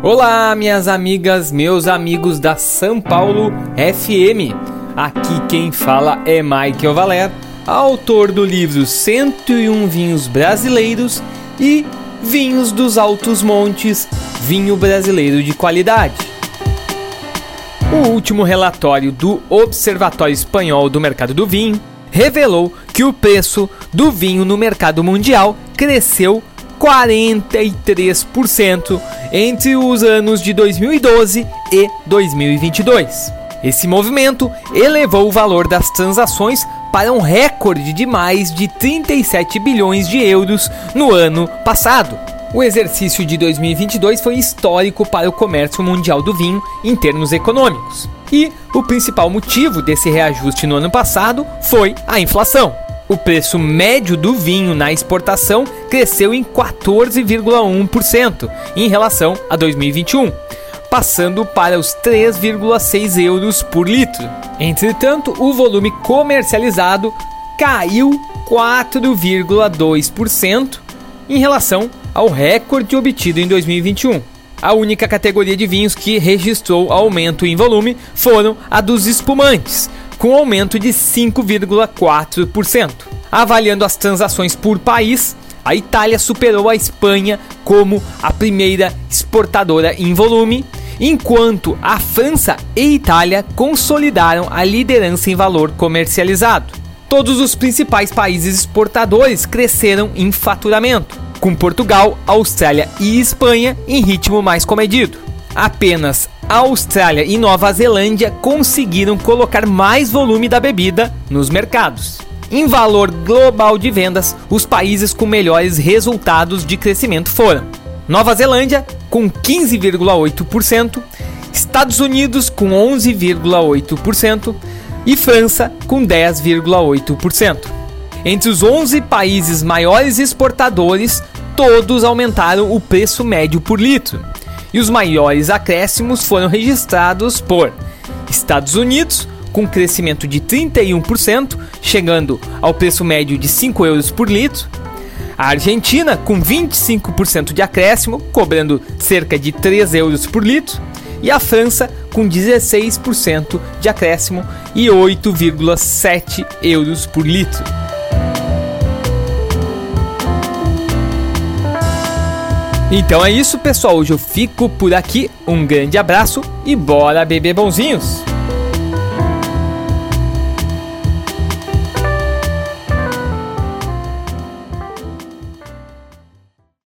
Olá, minhas amigas, meus amigos da São Paulo FM. Aqui quem fala é Michael Valer, autor do livro 101 Vinhos Brasileiros e Vinhos dos Altos Montes, vinho brasileiro de qualidade. O último relatório do Observatório Espanhol do Mercado do Vinho revelou que o preço do vinho no mercado mundial cresceu 43% entre os anos de 2012 e 2022. Esse movimento elevou o valor das transações para um recorde de mais de 37 bilhões de euros no ano passado. O exercício de 2022 foi histórico para o comércio mundial do vinho em termos econômicos. E o principal motivo desse reajuste no ano passado foi a inflação. O preço médio do vinho na exportação cresceu em 14,1% em relação a 2021, passando para os 3,6 euros por litro. Entretanto, o volume comercializado caiu 4,2% em relação ao recorde obtido em 2021. A única categoria de vinhos que registrou aumento em volume foram a dos espumantes, com aumento de 5,4%. Avaliando as transações por país, a Itália superou a Espanha como a primeira exportadora em volume, enquanto a França e Itália consolidaram a liderança em valor comercializado. Todos os principais países exportadores cresceram em faturamento, com Portugal, Austrália e Espanha em ritmo mais comedido. Apenas Austrália e Nova Zelândia conseguiram colocar mais volume da bebida nos mercados. Em valor global de vendas, os países com melhores resultados de crescimento foram Nova Zelândia, com 15,8%, Estados Unidos, com 11,8% e França, com 10,8%. Entre os 11 países maiores exportadores, todos aumentaram o preço médio por litro e os maiores acréscimos foram registrados por Estados Unidos, com crescimento de 31%, chegando ao preço médio de 5 euros por litro. A Argentina, com 25% de acréscimo, cobrando cerca de 3 euros por litro. E a França, com 16% de acréscimo e 8,7 euros por litro. Então é isso, pessoal. Hoje eu fico por aqui. Um grande abraço e bora beber bonzinhos!